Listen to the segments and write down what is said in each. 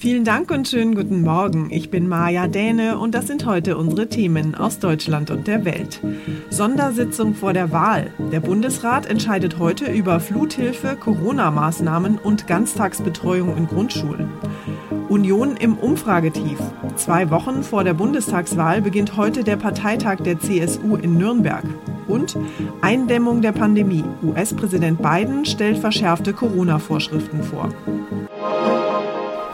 Vielen Dank und schönen guten Morgen. Ich bin Maja Däne und das sind heute unsere Themen aus Deutschland und der Welt. Sondersitzung vor der Wahl. Der Bundesrat entscheidet heute über Fluthilfe, Corona-Maßnahmen und Ganztagsbetreuung in Grundschulen. Union im Umfragetief. Zwei Wochen vor der Bundestagswahl beginnt heute der Parteitag der CSU in Nürnberg. Und Eindämmung der Pandemie. US-Präsident Biden stellt verschärfte Corona-Vorschriften vor.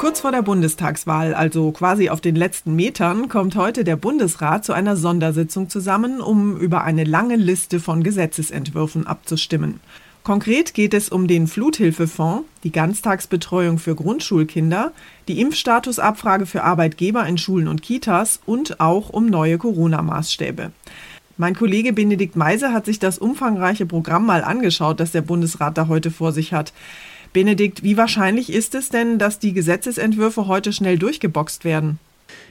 Kurz vor der Bundestagswahl, also quasi auf den letzten Metern, kommt heute der Bundesrat zu einer Sondersitzung zusammen, um über eine lange Liste von Gesetzesentwürfen abzustimmen. Konkret geht es um den Fluthilfefonds, die Ganztagsbetreuung für Grundschulkinder, die Impfstatusabfrage für Arbeitgeber in Schulen und Kitas und auch um neue Corona-Maßstäbe. Mein Kollege Benedikt Meise hat sich das umfangreiche Programm mal angeschaut, das der Bundesrat da heute vor sich hat. Benedikt, wie wahrscheinlich ist es denn, dass die Gesetzesentwürfe heute schnell durchgeboxt werden?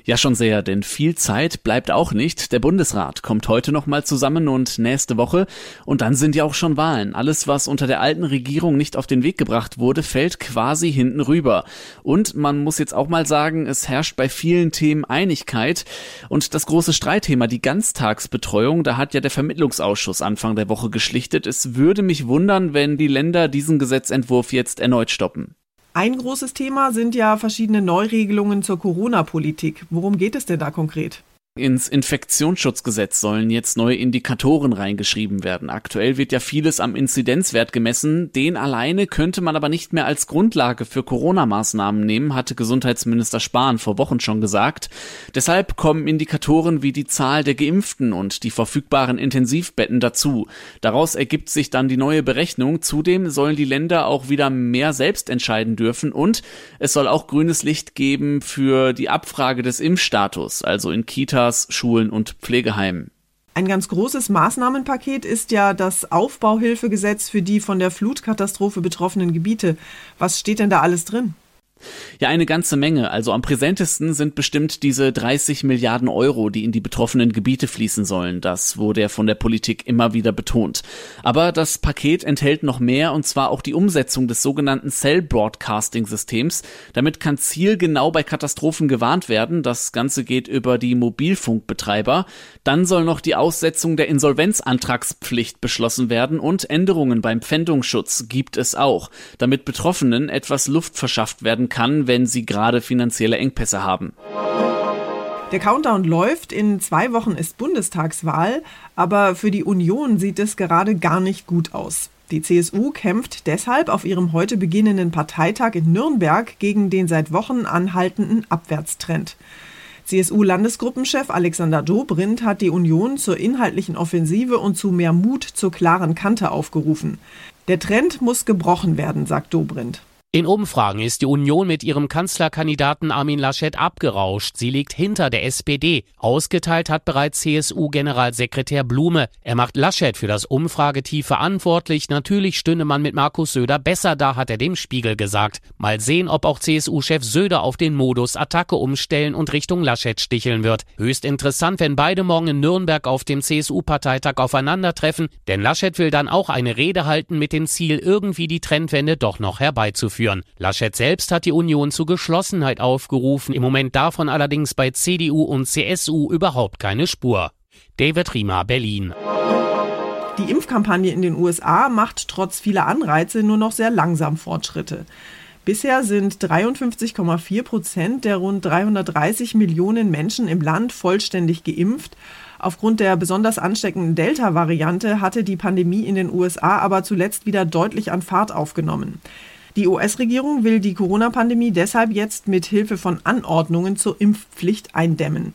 Ja, schon sehr, denn viel Zeit bleibt auch nicht. Der Bundesrat kommt heute nochmal zusammen und nächste Woche. Und dann sind ja auch schon Wahlen. Alles, was unter der alten Regierung nicht auf den Weg gebracht wurde, fällt quasi hinten rüber. Und man muss jetzt auch mal sagen, es herrscht bei vielen Themen Einigkeit. Und das große Streitthema, die Ganztagsbetreuung, da hat ja der Vermittlungsausschuss Anfang der Woche geschlichtet. Es würde mich wundern, wenn die Länder diesen Gesetzentwurf jetzt erneut stoppen. Ein großes Thema sind ja verschiedene Neuregelungen zur Corona-Politik. Worum geht es denn da konkret? Ins Infektionsschutzgesetz sollen jetzt neue Indikatoren reingeschrieben werden. Aktuell wird ja vieles am Inzidenzwert gemessen. Den alleine könnte man aber nicht mehr als Grundlage für Corona-Maßnahmen nehmen, hatte Gesundheitsminister Spahn vor Wochen schon gesagt. Deshalb kommen Indikatoren wie die Zahl der Geimpften und die verfügbaren Intensivbetten dazu. Daraus ergibt sich dann die neue Berechnung. Zudem sollen die Länder auch wieder mehr selbst entscheiden dürfen und es soll auch grünes Licht geben für die Abfrage des Impfstatus, also in Kita Kitas, Schulen und Pflegeheimen. Ein ganz großes Maßnahmenpaket ist ja das Aufbauhilfegesetz für die von der Flutkatastrophe betroffenen Gebiete. Was steht denn da alles drin? Ja, eine ganze Menge. Also am präsentesten sind bestimmt diese 30 Milliarden Euro, die in die betroffenen Gebiete fließen sollen. Das wurde ja von der Politik immer wieder betont. Aber das Paket enthält noch mehr und zwar auch die Umsetzung des sogenannten Cell Broadcasting Systems. Damit kann zielgenau bei Katastrophen gewarnt werden. Das Ganze geht über die Mobilfunkbetreiber. Dann soll noch die Aussetzung der Insolvenzantragspflicht beschlossen werden und Änderungen beim Pfändungsschutz gibt es auch, damit Betroffenen etwas Luft verschafft werden kann, wenn sie gerade finanzielle Engpässe haben. Der Countdown läuft. In zwei Wochen ist Bundestagswahl, aber für die Union sieht es gerade gar nicht gut aus. Die CSU kämpft deshalb auf ihrem heute beginnenden Parteitag in Nürnberg gegen den seit Wochen anhaltenden Abwärtstrend. CSU-Landesgruppenchef Alexander Dobrindt hat die Union zur inhaltlichen Offensive und zu mehr Mut zur klaren Kante aufgerufen. Der Trend muss gebrochen werden, sagt Dobrindt. In Umfragen ist die Union mit ihrem Kanzlerkandidaten Armin Laschet abgerauscht. Sie liegt hinter der SPD. Ausgeteilt hat bereits CSU-Generalsekretär Blume. Er macht Laschet für das Umfragetief verantwortlich. Natürlich stünde man mit Markus Söder besser da, hat er dem Spiegel gesagt. Mal sehen, ob auch CSU-Chef Söder auf den Modus Attacke umstellen und Richtung Laschet sticheln wird. Höchst interessant, wenn beide morgen in Nürnberg auf dem CSU-Parteitag aufeinandertreffen, denn Laschet will dann auch eine Rede halten mit dem Ziel, irgendwie die Trendwende doch noch herbeizuführen führen. Laschet selbst hat die Union zu Geschlossenheit aufgerufen, im Moment davon allerdings bei CDU und CSU überhaupt keine Spur. David Riemer, Berlin. Die Impfkampagne in den USA macht trotz vieler Anreize nur noch sehr langsam Fortschritte. Bisher sind 53,4 Prozent der rund 330 Millionen Menschen im Land vollständig geimpft. Aufgrund der besonders ansteckenden Delta-Variante hatte die Pandemie in den USA aber zuletzt wieder deutlich an Fahrt aufgenommen. Die US-Regierung will die Corona-Pandemie deshalb jetzt mit Hilfe von Anordnungen zur Impfpflicht eindämmen.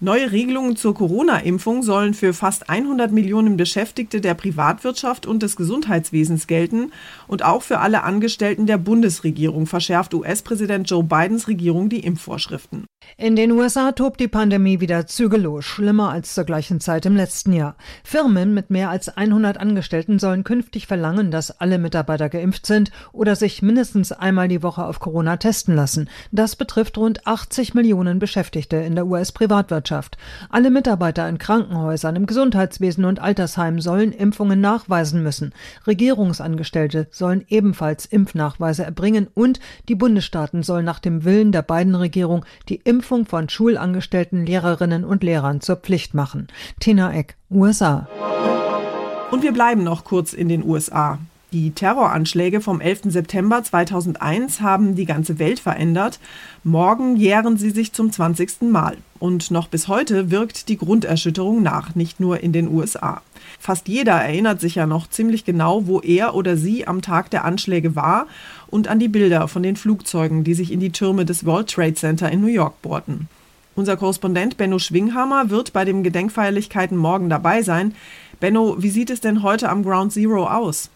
Neue Regelungen zur Corona-Impfung sollen für fast 100 Millionen Beschäftigte der Privatwirtschaft und des Gesundheitswesens gelten und auch für alle Angestellten der Bundesregierung verschärft US-Präsident Joe Bidens Regierung die Impfvorschriften. In den USA tobt die Pandemie wieder zügellos, schlimmer als zur gleichen Zeit im letzten Jahr. Firmen mit mehr als 100 Angestellten sollen künftig verlangen, dass alle Mitarbeiter geimpft sind oder sich mindestens einmal die Woche auf Corona testen lassen. Das betrifft rund 80 Millionen Beschäftigte in der US-Privatwirtschaft. Wirtschaft. Alle Mitarbeiter in Krankenhäusern, im Gesundheitswesen und Altersheimen sollen Impfungen nachweisen müssen. Regierungsangestellte sollen ebenfalls Impfnachweise erbringen und die Bundesstaaten sollen nach dem Willen der beiden Regierung die Impfung von Schulangestellten, Lehrerinnen und Lehrern zur Pflicht machen. Tina Eck, USA. Und wir bleiben noch kurz in den USA. Die Terroranschläge vom 11. September 2001 haben die ganze Welt verändert. Morgen jähren sie sich zum 20. Mal. Und noch bis heute wirkt die Grunderschütterung nach, nicht nur in den USA. Fast jeder erinnert sich ja noch ziemlich genau, wo er oder sie am Tag der Anschläge war und an die Bilder von den Flugzeugen, die sich in die Türme des World Trade Center in New York bohrten. Unser Korrespondent Benno Schwinghammer wird bei den Gedenkfeierlichkeiten morgen dabei sein. Benno, wie sieht es denn heute am Ground Zero aus?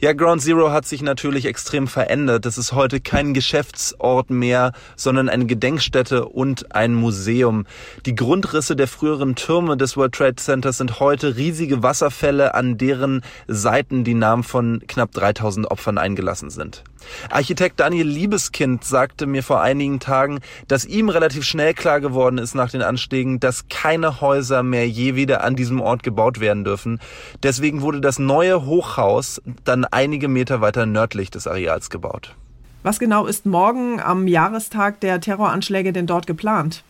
Ja, Ground Zero hat sich natürlich extrem verändert. Es ist heute kein Geschäftsort mehr, sondern eine Gedenkstätte und ein Museum. Die Grundrisse der früheren Türme des World Trade Centers sind heute riesige Wasserfälle, an deren Seiten die Namen von knapp 3000 Opfern eingelassen sind. Architekt Daniel Liebeskind sagte mir vor einigen Tagen, dass ihm relativ schnell klar geworden ist nach den Anschlägen, dass keine Häuser mehr je wieder an diesem Ort gebaut werden dürfen. Deswegen wurde das neue Hochhaus dann einige Meter weiter nördlich des Areals gebaut. Was genau ist morgen am Jahrestag der Terroranschläge denn dort geplant?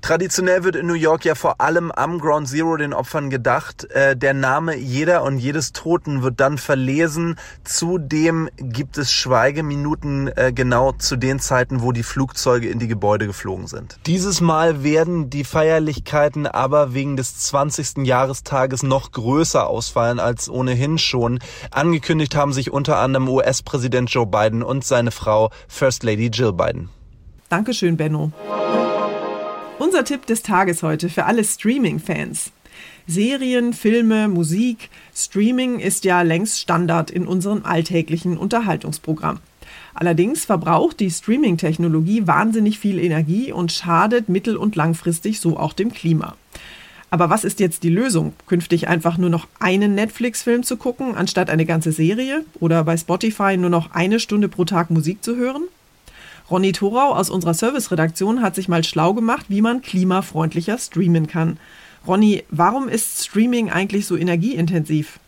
Traditionell wird in New York ja vor allem am Ground Zero den Opfern gedacht. Äh, der Name jeder und jedes Toten wird dann verlesen. Zudem gibt es Schweigeminuten äh, genau zu den Zeiten, wo die Flugzeuge in die Gebäude geflogen sind. Dieses Mal werden die Feierlichkeiten aber wegen des 20. Jahrestages noch größer ausfallen als ohnehin schon. Angekündigt haben sich unter anderem US-Präsident Joe Biden und seine Frau First Lady Jill Biden. Dankeschön, Benno. Unser Tipp des Tages heute für alle Streaming-Fans. Serien, Filme, Musik, Streaming ist ja längst Standard in unserem alltäglichen Unterhaltungsprogramm. Allerdings verbraucht die Streaming-Technologie wahnsinnig viel Energie und schadet mittel- und langfristig so auch dem Klima. Aber was ist jetzt die Lösung? Künftig einfach nur noch einen Netflix-Film zu gucken, anstatt eine ganze Serie? Oder bei Spotify nur noch eine Stunde pro Tag Musik zu hören? Ronny Thorau aus unserer Serviceredaktion hat sich mal schlau gemacht, wie man klimafreundlicher streamen kann. Ronny, warum ist Streaming eigentlich so energieintensiv?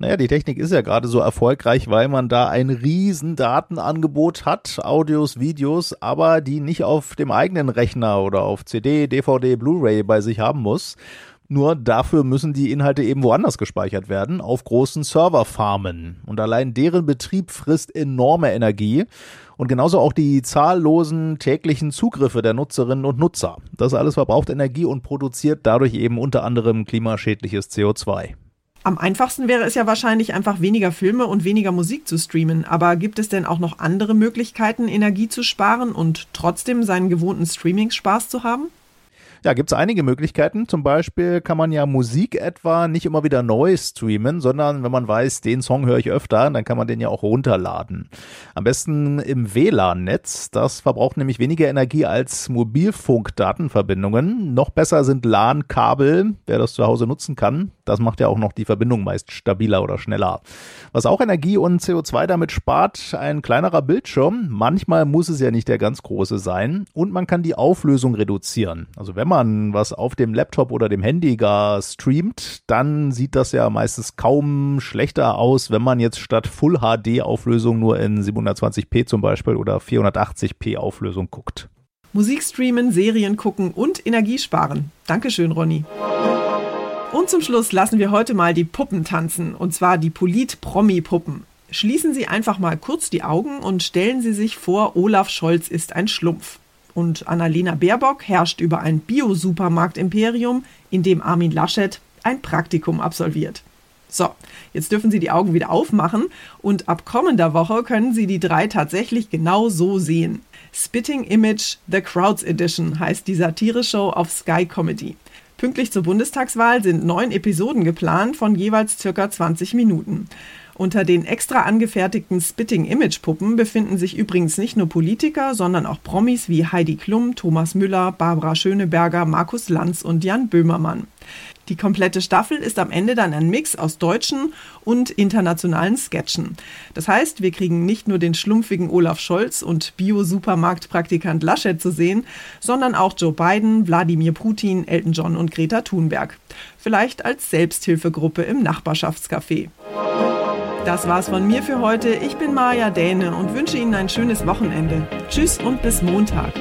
Naja, die Technik ist ja gerade so erfolgreich, weil man da ein riesen Datenangebot hat, Audios, Videos, aber die nicht auf dem eigenen Rechner oder auf CD, DVD, Blu-ray bei sich haben muss. Nur dafür müssen die Inhalte eben woanders gespeichert werden, auf großen Serverfarmen. Und allein deren Betrieb frisst enorme Energie und genauso auch die zahllosen täglichen Zugriffe der Nutzerinnen und Nutzer. Das alles verbraucht Energie und produziert dadurch eben unter anderem klimaschädliches CO2. Am einfachsten wäre es ja wahrscheinlich einfach weniger Filme und weniger Musik zu streamen. Aber gibt es denn auch noch andere Möglichkeiten, Energie zu sparen und trotzdem seinen gewohnten Streaming-Spaß zu haben? Ja, gibt es einige Möglichkeiten. Zum Beispiel kann man ja Musik etwa nicht immer wieder neu streamen, sondern wenn man weiß, den Song höre ich öfter, dann kann man den ja auch runterladen. Am besten im WLAN-Netz. Das verbraucht nämlich weniger Energie als Mobilfunk-Datenverbindungen. Noch besser sind LAN-Kabel, wer das zu Hause nutzen kann. Das macht ja auch noch die Verbindung meist stabiler oder schneller. Was auch Energie und CO2 damit spart, ein kleinerer Bildschirm. Manchmal muss es ja nicht der ganz große sein. Und man kann die Auflösung reduzieren. Also wenn man was auf dem Laptop oder dem Handy gar streamt, dann sieht das ja meistens kaum schlechter aus, wenn man jetzt statt Full HD Auflösung nur in 720p zum Beispiel oder 480p Auflösung guckt. Musik streamen, Serien gucken und Energie sparen. Dankeschön, Ronny. Und zum Schluss lassen wir heute mal die Puppen tanzen, und zwar die Polit-Promi-Puppen. Schließen Sie einfach mal kurz die Augen und stellen Sie sich vor, Olaf Scholz ist ein Schlumpf. Und Annalena Baerbock herrscht über ein Bio-Supermarkt-Imperium, in dem Armin Laschet ein Praktikum absolviert. So, jetzt dürfen Sie die Augen wieder aufmachen und ab kommender Woche können Sie die drei tatsächlich genau so sehen. Spitting Image The Crowds Edition heißt die Satire-Show auf Sky Comedy. Pünktlich zur Bundestagswahl sind neun Episoden geplant von jeweils circa 20 Minuten. Unter den extra angefertigten Spitting-Image-Puppen befinden sich übrigens nicht nur Politiker, sondern auch Promis wie Heidi Klum, Thomas Müller, Barbara Schöneberger, Markus Lanz und Jan Böhmermann. Die komplette Staffel ist am Ende dann ein Mix aus deutschen und internationalen Sketchen. Das heißt, wir kriegen nicht nur den schlumpfigen Olaf Scholz und Bio-Supermarktpraktikant Laschet zu sehen, sondern auch Joe Biden, Wladimir Putin, Elton John und Greta Thunberg. Vielleicht als Selbsthilfegruppe im Nachbarschaftscafé. Das war's von mir für heute. Ich bin Maja Däne und wünsche Ihnen ein schönes Wochenende. Tschüss und bis Montag.